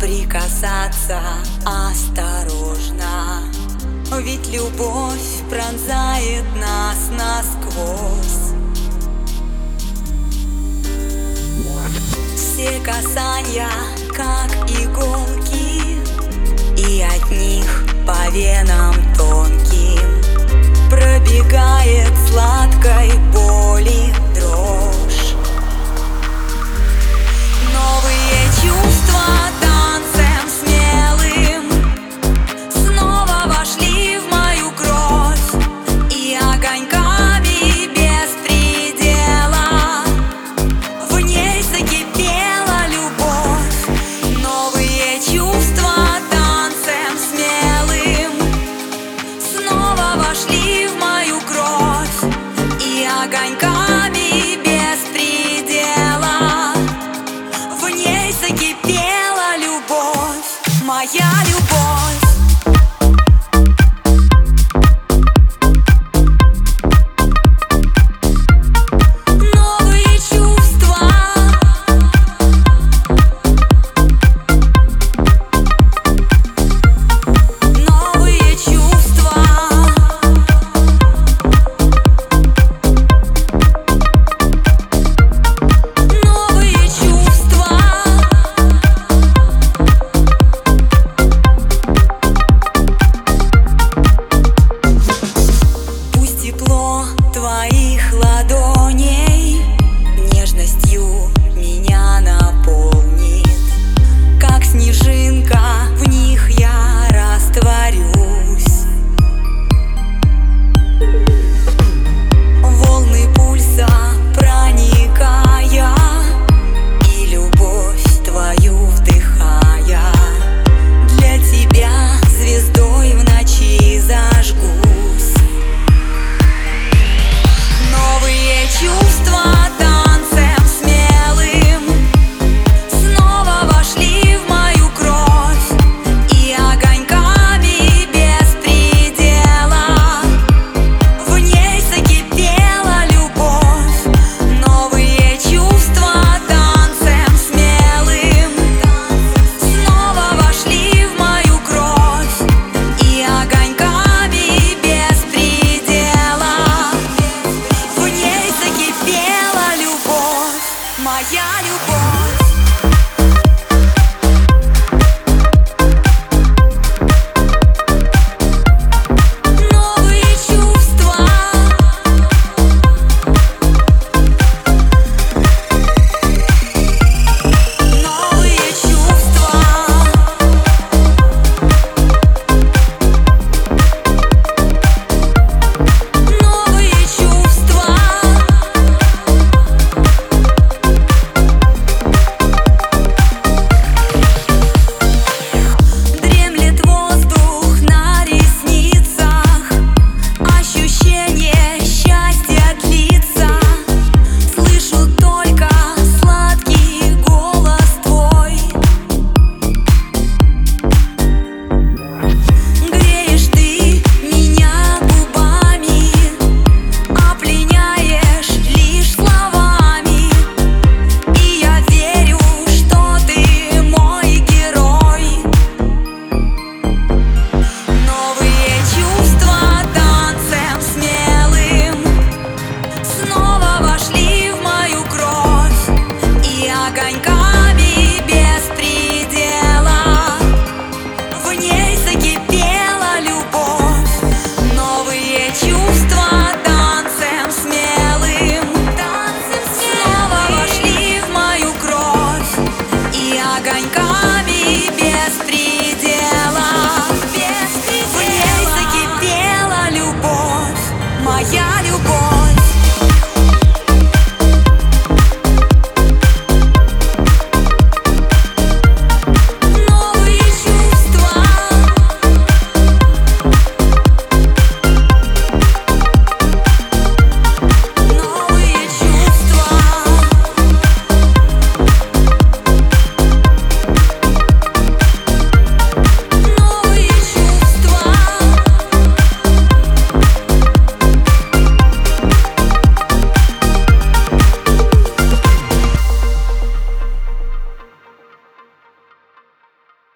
прикасаться осторожно. Ведь любовь пронзает нас насквозь. Все касания, как иголки И от них по венам тонким пробегают.